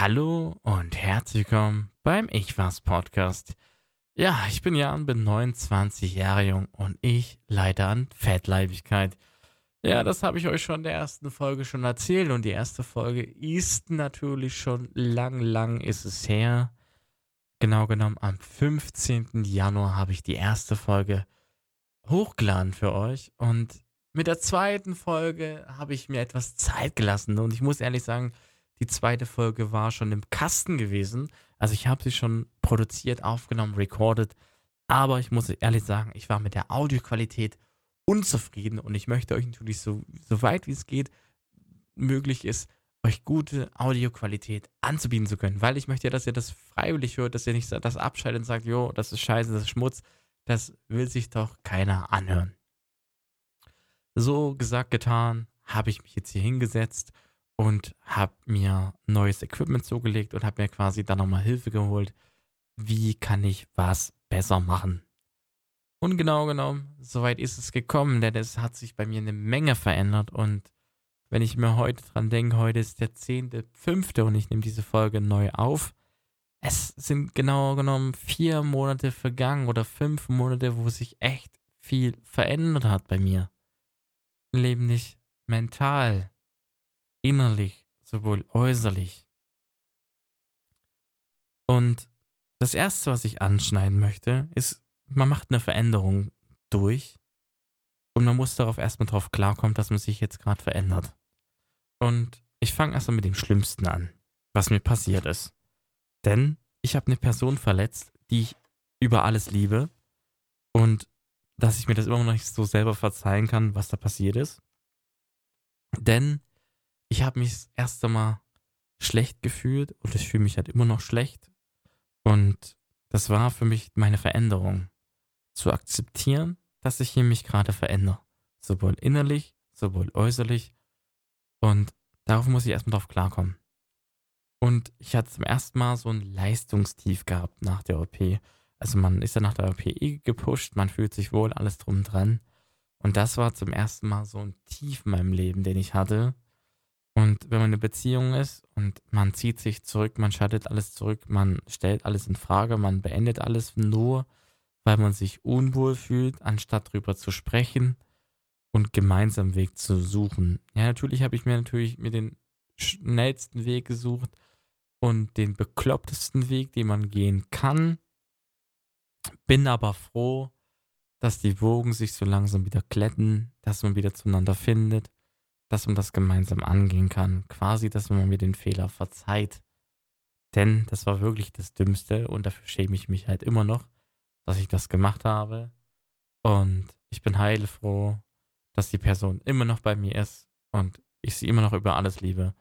Hallo und herzlich willkommen beim Ich Was Podcast. Ja, ich bin Jan, bin 29 Jahre jung und ich leide an Fettleibigkeit. Ja, das habe ich euch schon in der ersten Folge schon erzählt und die erste Folge ist natürlich schon lang, lang ist es her. Genau genommen am 15. Januar habe ich die erste Folge hochgeladen für euch und mit der zweiten Folge habe ich mir etwas Zeit gelassen und ich muss ehrlich sagen, die zweite Folge war schon im Kasten gewesen. Also ich habe sie schon produziert, aufgenommen, recorded. Aber ich muss ehrlich sagen, ich war mit der Audioqualität unzufrieden und ich möchte euch natürlich so, so weit wie es geht möglich ist, euch gute Audioqualität anzubieten zu können, weil ich möchte ja, dass ihr das freiwillig hört, dass ihr nicht das abschaltet und sagt, jo, das ist scheiße, das ist Schmutz, das will sich doch keiner anhören. So gesagt, getan, habe ich mich jetzt hier hingesetzt und habe mir neues Equipment zugelegt und habe mir quasi dann nochmal Hilfe geholt. Wie kann ich was besser machen? Und genau genommen, soweit ist es gekommen, denn es hat sich bei mir eine Menge verändert und wenn ich mir heute dran denke, heute ist der 10.5. und ich nehme diese Folge neu auf. Es sind genau genommen vier Monate vergangen oder fünf Monate, wo sich echt viel verändert hat bei mir. Leben nicht mental, innerlich sowohl äußerlich. Und das Erste, was ich anschneiden möchte, ist, man macht eine Veränderung durch und man muss darauf erstmal drauf klarkommen, dass man sich jetzt gerade verändert. Und ich fange erstmal mit dem Schlimmsten an, was mir passiert ist. Denn ich habe eine Person verletzt, die ich über alles liebe und dass ich mir das immer noch nicht so selber verzeihen kann, was da passiert ist. Denn ich habe mich das erste Mal schlecht gefühlt und ich fühle mich halt immer noch schlecht. Und das war für mich meine Veränderung. Zu akzeptieren, dass ich hier mich gerade verändere. Sowohl innerlich, sowohl äußerlich. Und darauf muss ich erstmal drauf klarkommen. Und ich hatte zum ersten Mal so ein Leistungstief gehabt nach der OP. Also man ist ja nach der OP eh gepusht, man fühlt sich wohl, alles drum dran. Und das war zum ersten Mal so ein Tief in meinem Leben, den ich hatte, und wenn man eine Beziehung ist und man zieht sich zurück, man schaltet alles zurück, man stellt alles in Frage, man beendet alles nur, weil man sich unwohl fühlt, anstatt darüber zu sprechen und gemeinsam Weg zu suchen. Ja, natürlich habe ich mir natürlich mir den schnellsten Weg gesucht und den beklopptesten Weg, den man gehen kann. Bin aber froh, dass die Wogen sich so langsam wieder glätten, dass man wieder zueinander findet dass man das gemeinsam angehen kann. Quasi, dass man mir den Fehler verzeiht. Denn das war wirklich das Dümmste und dafür schäme ich mich halt immer noch, dass ich das gemacht habe. Und ich bin heilfroh, dass die Person immer noch bei mir ist und ich sie immer noch über alles liebe.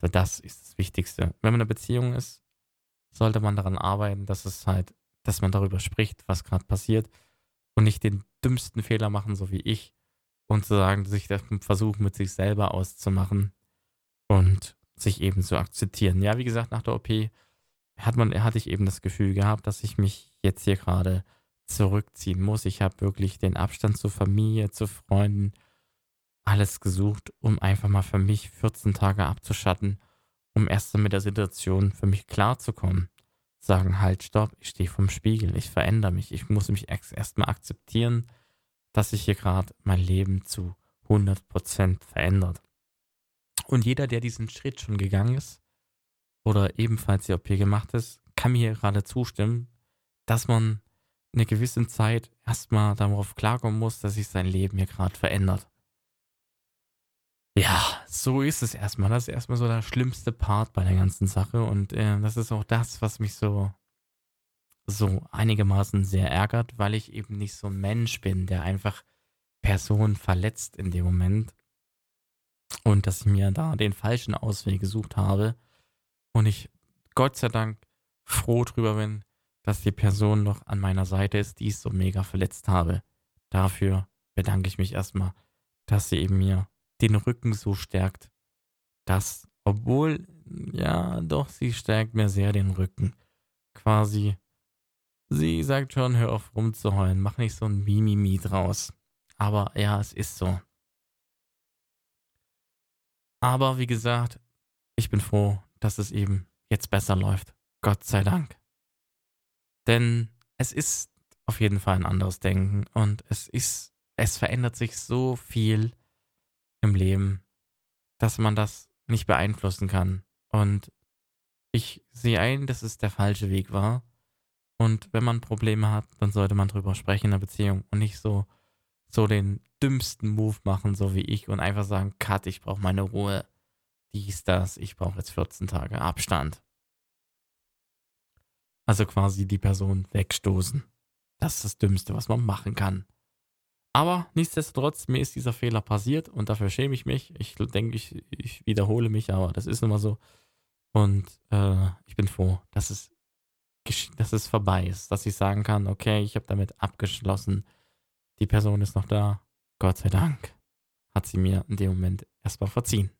Das ist das Wichtigste. Wenn man in einer Beziehung ist, sollte man daran arbeiten, dass es halt, dass man darüber spricht, was gerade passiert und nicht den dümmsten Fehler machen, so wie ich, und zu sagen, sich das versuchen mit sich selber auszumachen und sich eben zu akzeptieren. Ja, wie gesagt, nach der OP hat man, hatte ich eben das Gefühl gehabt, dass ich mich jetzt hier gerade zurückziehen muss. Ich habe wirklich den Abstand zur Familie, zu Freunden, alles gesucht, um einfach mal für mich 14 Tage abzuschatten, um erst mit der Situation für mich klarzukommen. Sagen halt, stopp, ich stehe vom Spiegel, ich verändere mich, ich muss mich erst mal akzeptieren, dass sich hier gerade mein Leben zu 100% verändert. Und jeder, der diesen Schritt schon gegangen ist oder ebenfalls die OP gemacht ist, kann mir gerade zustimmen, dass man eine gewisse Zeit erstmal darauf klarkommen muss, dass sich sein Leben hier gerade verändert. Ja, so ist es erstmal. Das ist erstmal so der schlimmste Part bei der ganzen Sache. Und äh, das ist auch das, was mich so so einigermaßen sehr ärgert, weil ich eben nicht so ein Mensch bin, der einfach Personen verletzt in dem Moment. Und dass ich mir da den falschen Ausweg gesucht habe. Und ich Gott sei Dank froh drüber bin, dass die Person noch an meiner Seite ist, die ich so mega verletzt habe. Dafür bedanke ich mich erstmal, dass sie eben mir den Rücken so stärkt, dass, obwohl, ja, doch, sie stärkt mir sehr den Rücken. Quasi Sie sagt schon, hör auf rumzuheulen, mach nicht so ein Mimimi draus. Aber ja, es ist so. Aber wie gesagt, ich bin froh, dass es eben jetzt besser läuft. Gott sei Dank. Denn es ist auf jeden Fall ein anderes Denken und es ist, es verändert sich so viel im Leben, dass man das nicht beeinflussen kann. Und ich sehe ein, dass es der falsche Weg war. Und wenn man Probleme hat, dann sollte man drüber sprechen in der Beziehung und nicht so, so den dümmsten Move machen, so wie ich, und einfach sagen, Cut, ich brauche meine Ruhe. Dies, das, ich brauche jetzt 14 Tage Abstand. Also quasi die Person wegstoßen. Das ist das Dümmste, was man machen kann. Aber nichtsdestotrotz, mir ist dieser Fehler passiert und dafür schäme ich mich. Ich denke, ich, ich wiederhole mich, aber das ist immer so. Und äh, ich bin froh, dass es, dass es vorbei ist, dass ich sagen kann, okay, ich habe damit abgeschlossen. Die Person ist noch da. Gott sei Dank hat sie mir in dem Moment erstmal verziehen.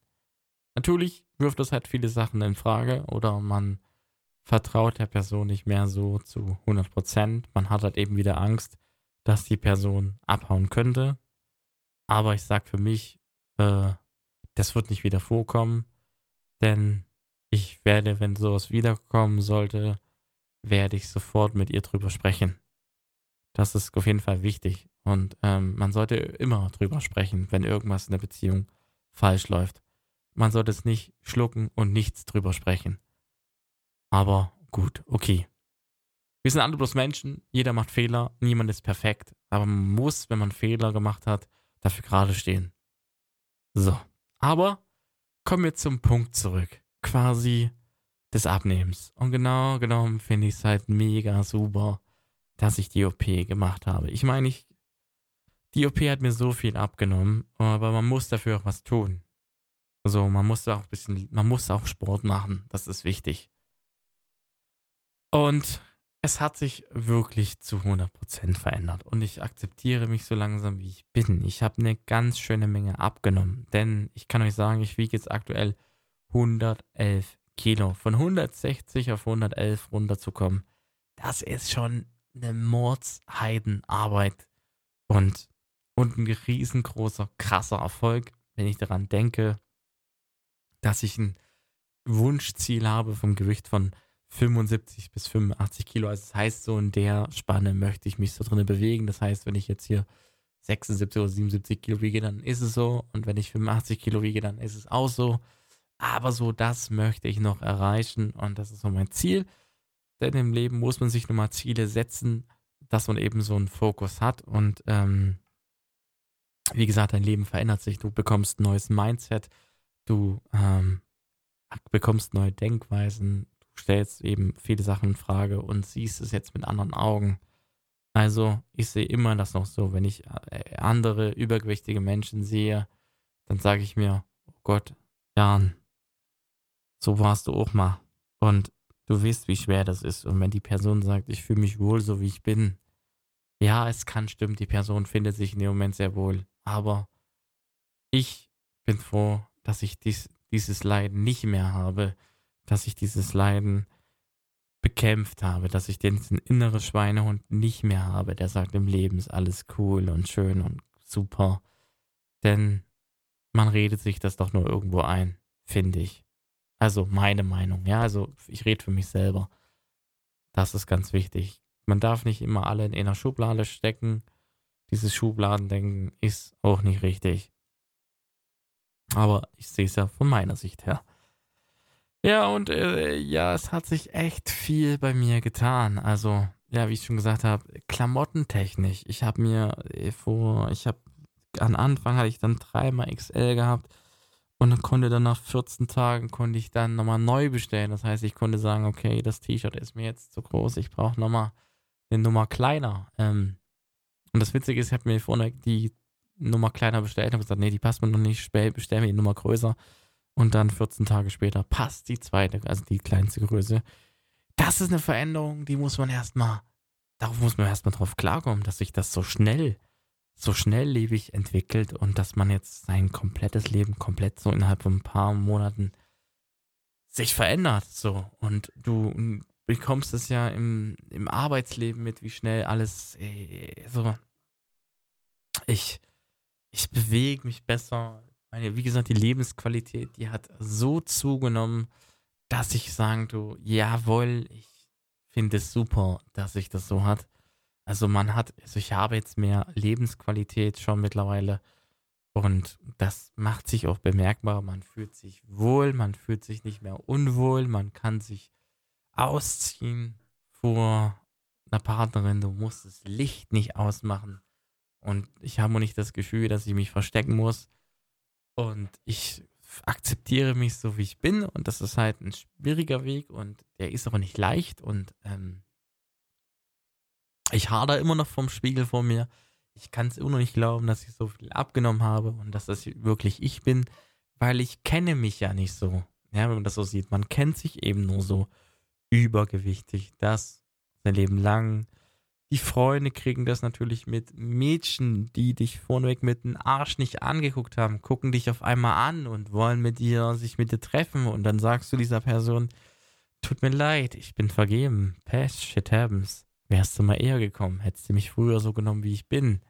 Natürlich wirft das halt viele Sachen in Frage oder man vertraut der Person nicht mehr so zu 100 Prozent. Man hat halt eben wieder Angst, dass die Person abhauen könnte. Aber ich sag für mich, äh, das wird nicht wieder vorkommen, denn ich werde, wenn sowas wiederkommen sollte, werde ich sofort mit ihr drüber sprechen. Das ist auf jeden Fall wichtig. Und ähm, man sollte immer drüber sprechen, wenn irgendwas in der Beziehung falsch läuft. Man sollte es nicht schlucken und nichts drüber sprechen. Aber gut, okay. Wir sind alle bloß Menschen, jeder macht Fehler, niemand ist perfekt, aber man muss, wenn man Fehler gemacht hat, dafür gerade stehen. So, aber kommen wir zum Punkt zurück, quasi des Abnehmens. Und genau genommen finde ich es halt mega super, dass ich die OP gemacht habe. Ich meine, ich, die OP hat mir so viel abgenommen, aber man muss dafür auch was tun. Also man muss auch ein bisschen, man muss auch Sport machen, das ist wichtig. Und es hat sich wirklich zu 100% verändert und ich akzeptiere mich so langsam, wie ich bin. Ich habe eine ganz schöne Menge abgenommen, denn ich kann euch sagen, ich wiege jetzt aktuell 111 Kilo. Von 160 auf 111 runterzukommen, das ist schon eine Mordsheidenarbeit und, und ein riesengroßer, krasser Erfolg, wenn ich daran denke, dass ich ein Wunschziel habe vom Gewicht von 75 bis 85 Kilo. Also das heißt, so in der Spanne möchte ich mich so drin bewegen. Das heißt, wenn ich jetzt hier 76 oder 77 Kilo wiege, dann ist es so. Und wenn ich 85 Kilo wiege, dann ist es auch so. Aber so das möchte ich noch erreichen und das ist so mein Ziel. Denn im Leben muss man sich nochmal Ziele setzen, dass man eben so einen Fokus hat. Und ähm, wie gesagt, dein Leben verändert sich. Du bekommst ein neues Mindset. Du ähm, bekommst neue Denkweisen stellst eben viele Sachen in Frage und siehst es jetzt mit anderen Augen. Also ich sehe immer das noch so, wenn ich äh, andere übergewichtige Menschen sehe, dann sage ich mir, oh Gott, Jan, so warst du auch mal. Und du weißt, wie schwer das ist. Und wenn die Person sagt, ich fühle mich wohl, so wie ich bin, ja, es kann stimmen, die Person findet sich in dem Moment sehr wohl. Aber ich bin froh, dass ich dies, dieses Leiden nicht mehr habe, dass ich dieses Leiden bekämpft habe, dass ich diesen inneren Schweinehund nicht mehr habe, der sagt, im Leben ist alles cool und schön und super. Denn man redet sich das doch nur irgendwo ein, finde ich. Also meine Meinung, ja, also ich rede für mich selber. Das ist ganz wichtig. Man darf nicht immer alle in einer Schublade stecken. Dieses Schubladendenken ist auch nicht richtig. Aber ich sehe es ja von meiner Sicht her. Ja, und äh, ja, es hat sich echt viel bei mir getan. Also, ja, wie ich schon gesagt habe, klamottentechnisch. Ich habe mir äh, vor, ich habe, am Anfang hatte ich dann dreimal XL gehabt und dann konnte dann nach 14 Tagen, konnte ich dann nochmal neu bestellen. Das heißt, ich konnte sagen, okay, das T-Shirt ist mir jetzt zu groß, ich brauche nochmal eine Nummer kleiner. Ähm, und das Witzige ist, ich habe mir vorne die Nummer kleiner bestellt und gesagt, nee, die passt mir noch nicht, bestell mir die Nummer größer. Und dann 14 Tage später passt die zweite, also die kleinste Größe. Das ist eine Veränderung, die muss man erstmal, darauf muss man erstmal drauf klarkommen, dass sich das so schnell, so schnelllebig entwickelt und dass man jetzt sein komplettes Leben komplett so innerhalb von ein paar Monaten sich verändert. So. Und du bekommst es ja im, im Arbeitsleben mit, wie schnell alles äh, so. Ich, ich bewege mich besser, meine, wie gesagt, die Lebensqualität, die hat so zugenommen, dass ich sagen tu, jawohl, ich finde es super, dass sich das so hat. Also man hat, also ich habe jetzt mehr Lebensqualität schon mittlerweile und das macht sich auch bemerkbar. Man fühlt sich wohl, man fühlt sich nicht mehr unwohl, man kann sich ausziehen vor einer Partnerin, du musst das Licht nicht ausmachen. Und ich habe nicht das Gefühl, dass ich mich verstecken muss. Und ich akzeptiere mich so, wie ich bin. Und das ist halt ein schwieriger Weg und der ist aber nicht leicht. Und ähm, ich hader immer noch vom Spiegel vor mir. Ich kann es immer noch nicht glauben, dass ich so viel abgenommen habe und dass das wirklich ich bin, weil ich kenne mich ja nicht so. Ja, wenn man das so sieht. Man kennt sich eben nur so übergewichtig. Das sein Leben lang. Die Freunde kriegen das natürlich mit. Mädchen, die dich vorneweg mit dem Arsch nicht angeguckt haben, gucken dich auf einmal an und wollen mit dir, sich mit dir treffen. Und dann sagst du dieser Person, tut mir leid, ich bin vergeben. Past shit happens. Wärst du mal eher gekommen, hättest du mich früher so genommen, wie ich bin.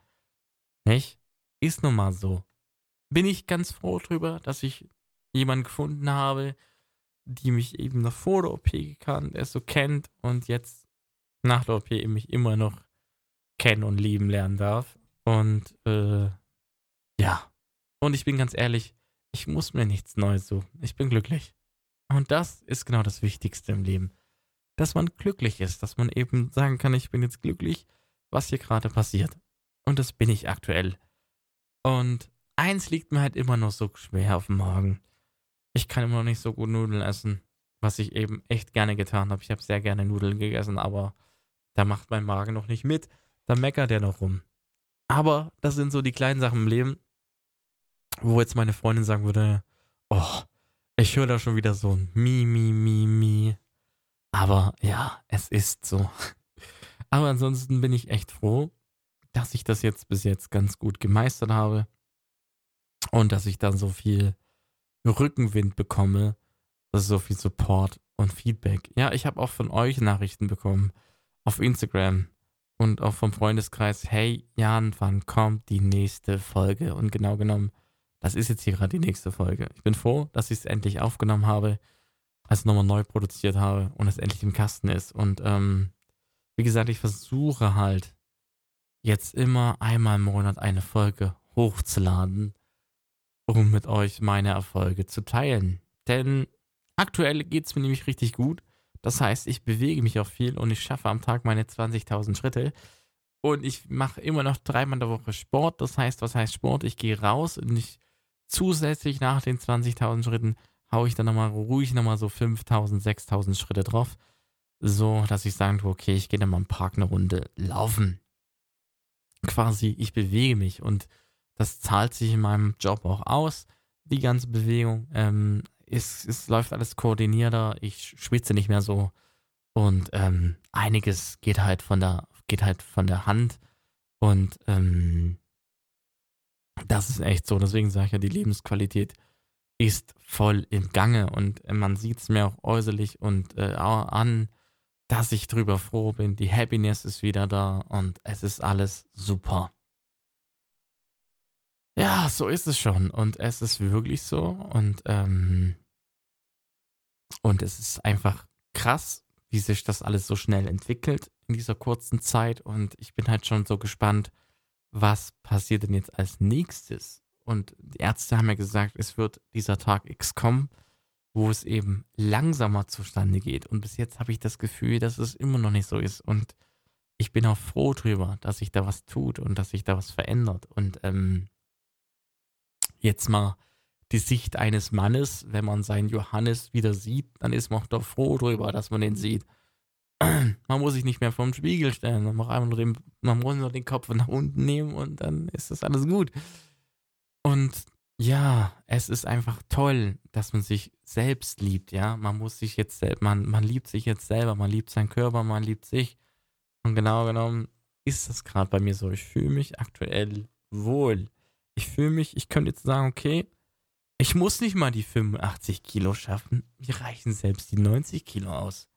Nicht? Ist nun mal so. Bin ich ganz froh drüber, dass ich jemanden gefunden habe, die mich eben noch vor der OP gekannt, er so kennt und jetzt nach der OP mich immer noch kennen und lieben lernen darf. Und äh, ja. Und ich bin ganz ehrlich, ich muss mir nichts Neues suchen. Ich bin glücklich. Und das ist genau das Wichtigste im Leben. Dass man glücklich ist, dass man eben sagen kann, ich bin jetzt glücklich, was hier gerade passiert. Und das bin ich aktuell. Und eins liegt mir halt immer noch so schwer auf dem Magen. Ich kann immer noch nicht so gut Nudeln essen, was ich eben echt gerne getan habe. Ich habe sehr gerne Nudeln gegessen, aber da macht mein Magen noch nicht mit. Da meckert er noch rum. Aber das sind so die kleinen Sachen im Leben, wo jetzt meine Freundin sagen würde, oh, ich höre da schon wieder so ein Mi, Mi, Mi, Mi. Aber ja, es ist so. Aber ansonsten bin ich echt froh, dass ich das jetzt bis jetzt ganz gut gemeistert habe und dass ich dann so viel Rückenwind bekomme, so viel Support und Feedback. Ja, ich habe auch von euch Nachrichten bekommen auf Instagram und auch vom Freundeskreis, hey Jan, wann kommt die nächste Folge? Und genau genommen, das ist jetzt hier gerade die nächste Folge. Ich bin froh, dass ich es endlich aufgenommen habe, also nochmal neu produziert habe und es endlich im Kasten ist. Und ähm, wie gesagt, ich versuche halt jetzt immer einmal im Monat eine Folge hochzuladen, um mit euch meine Erfolge zu teilen. Denn aktuell geht es mir nämlich richtig gut. Das heißt, ich bewege mich auch viel und ich schaffe am Tag meine 20.000 Schritte. Und ich mache immer noch dreimal in der Woche Sport. Das heißt, was heißt Sport? Ich gehe raus und ich zusätzlich nach den 20.000 Schritten haue ich dann nochmal ruhig nochmal so 5.000, 6.000 Schritte drauf. So, dass ich sagen tue, okay, ich gehe dann mal im Park eine Runde laufen. Quasi, ich bewege mich und das zahlt sich in meinem Job auch aus, die ganze Bewegung. Ähm, es, es läuft alles koordinierter, ich schwitze nicht mehr so und ähm, einiges geht halt von der geht halt von der Hand und ähm, das ist echt so. Deswegen sage ich ja, die Lebensqualität ist voll im Gange und man sieht es mir auch äußerlich und äh, an, dass ich drüber froh bin. Die Happiness ist wieder da und es ist alles super. Ja, so ist es schon und es ist wirklich so und ähm, und es ist einfach krass, wie sich das alles so schnell entwickelt in dieser kurzen Zeit. Und ich bin halt schon so gespannt, was passiert denn jetzt als nächstes. Und die Ärzte haben ja gesagt, es wird dieser Tag X kommen, wo es eben langsamer zustande geht. Und bis jetzt habe ich das Gefühl, dass es immer noch nicht so ist. Und ich bin auch froh drüber, dass sich da was tut und dass sich da was verändert. Und ähm, jetzt mal die Sicht eines Mannes, wenn man seinen Johannes wieder sieht, dann ist man doch froh darüber, dass man den sieht. Man muss sich nicht mehr vorm Spiegel stellen, man, muss nur den, man muss nur den Kopf nach unten nehmen und dann ist das alles gut. Und ja, es ist einfach toll, dass man sich selbst liebt, ja. Man muss sich jetzt man, man liebt sich jetzt selber, man liebt seinen Körper, man liebt sich. Und genau genommen ist das gerade bei mir so. Ich fühle mich aktuell wohl. Ich fühle mich, ich könnte jetzt sagen, okay, ich muss nicht mal die 85 Kilo schaffen. Mir reichen selbst die 90 Kilo aus.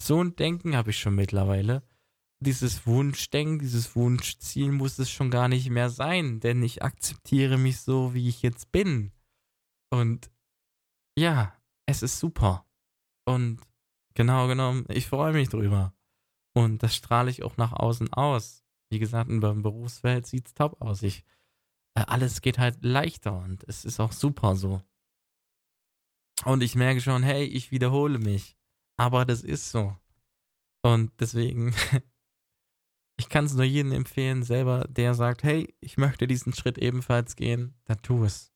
So ein Denken habe ich schon mittlerweile. Dieses Wunschdenken, dieses Wunschziel muss es schon gar nicht mehr sein, denn ich akzeptiere mich so, wie ich jetzt bin. Und ja, es ist super. Und genau genommen, ich freue mich drüber. Und das strahle ich auch nach außen aus. Wie gesagt, in der Berufswelt sieht es top aus. Ich, äh, alles geht halt leichter und es ist auch super so. Und ich merke schon, hey, ich wiederhole mich. Aber das ist so. Und deswegen, ich kann es nur jedem empfehlen, selber, der sagt, hey, ich möchte diesen Schritt ebenfalls gehen, dann tu es.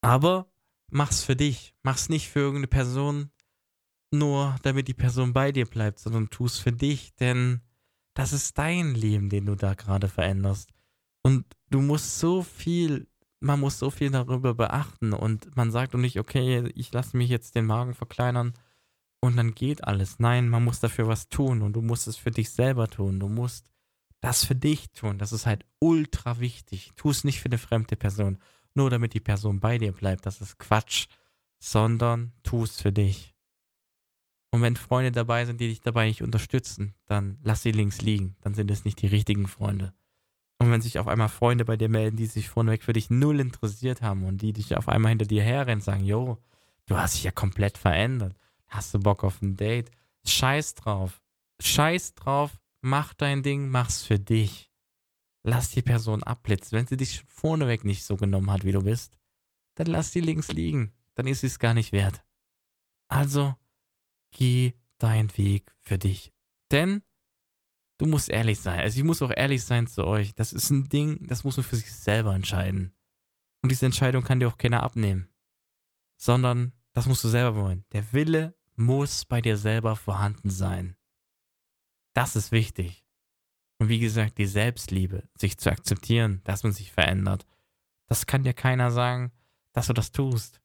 Aber mach's für dich. Mach's nicht für irgendeine Person, nur damit die Person bei dir bleibt, sondern tu es für dich, denn das ist dein Leben, den du da gerade veränderst. Und du musst so viel, man muss so viel darüber beachten und man sagt doch nicht, okay, ich lasse mich jetzt den Magen verkleinern und dann geht alles. Nein, man muss dafür was tun und du musst es für dich selber tun. Du musst das für dich tun. Das ist halt ultra wichtig. Tu es nicht für eine fremde Person, nur damit die Person bei dir bleibt. Das ist Quatsch, sondern tu es für dich. Und wenn Freunde dabei sind, die dich dabei nicht unterstützen, dann lass sie links liegen. Dann sind es nicht die richtigen Freunde. Und wenn sich auf einmal Freunde bei dir melden, die sich vorneweg für dich null interessiert haben und die dich auf einmal hinter dir herrennen, sagen, yo, du hast dich ja komplett verändert. Hast du Bock auf ein Date? Scheiß drauf. Scheiß drauf. Mach dein Ding, mach's für dich. Lass die Person abblitzen. Wenn sie dich vorneweg nicht so genommen hat, wie du bist, dann lass sie links liegen. Dann ist sie es gar nicht wert. Also, geh deinen Weg für dich. Denn du musst ehrlich sein. Also ich muss auch ehrlich sein zu euch. Das ist ein Ding, das muss man für sich selber entscheiden. Und diese Entscheidung kann dir auch keiner abnehmen. Sondern das musst du selber wollen. Der Wille muss bei dir selber vorhanden sein. Das ist wichtig. Und wie gesagt, die Selbstliebe, sich zu akzeptieren, dass man sich verändert, das kann dir keiner sagen, dass du das tust.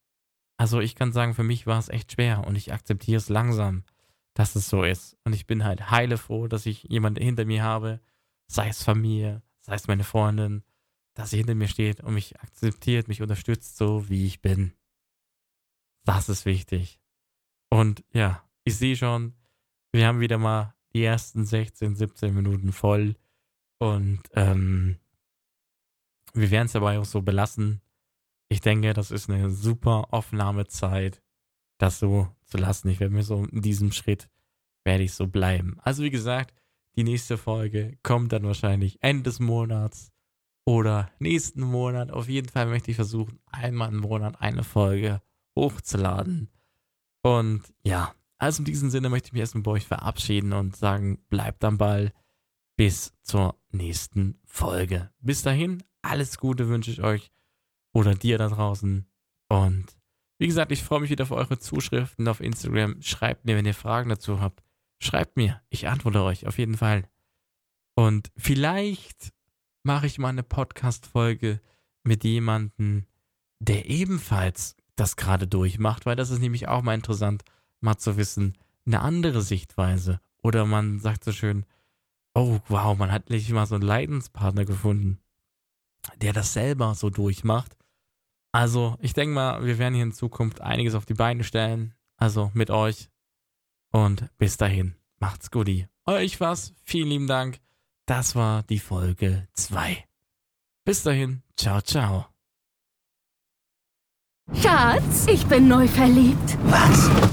Also ich kann sagen, für mich war es echt schwer und ich akzeptiere es langsam, dass es so ist. Und ich bin halt heile froh, dass ich jemanden hinter mir habe, sei es Familie, sei es meine Freundin, dass sie hinter mir steht und mich akzeptiert, mich unterstützt, so wie ich bin. Das ist wichtig. Und ja, ich sehe schon, wir haben wieder mal die ersten 16, 17 Minuten voll. Und ähm, wir werden es dabei auch so belassen. Ich denke, das ist eine super Aufnahmezeit, das so zu lassen. Ich werde mir so in diesem Schritt werde ich so bleiben. Also wie gesagt, die nächste Folge kommt dann wahrscheinlich Ende des Monats oder nächsten Monat. Auf jeden Fall möchte ich versuchen, einmal im Monat eine Folge hochzuladen. Und ja, also in diesem Sinne möchte ich mich erstmal bei euch verabschieden und sagen, bleibt am Ball bis zur nächsten Folge. Bis dahin, alles Gute wünsche ich euch oder dir da draußen. Und wie gesagt, ich freue mich wieder auf eure Zuschriften auf Instagram. Schreibt mir, wenn ihr Fragen dazu habt. Schreibt mir, ich antworte euch auf jeden Fall. Und vielleicht mache ich mal eine Podcast-Folge mit jemandem, der ebenfalls das gerade durchmacht, weil das ist nämlich auch mal interessant, mal zu wissen, eine andere Sichtweise. Oder man sagt so schön, oh wow, man hat nicht mal so einen Leidenspartner gefunden, der das selber so durchmacht. Also, ich denke mal, wir werden hier in Zukunft einiges auf die Beine stellen. Also mit euch. Und bis dahin, macht's gut. Euch was. Vielen lieben Dank. Das war die Folge 2. Bis dahin, ciao, ciao. Schatz, ich bin neu verliebt. Was?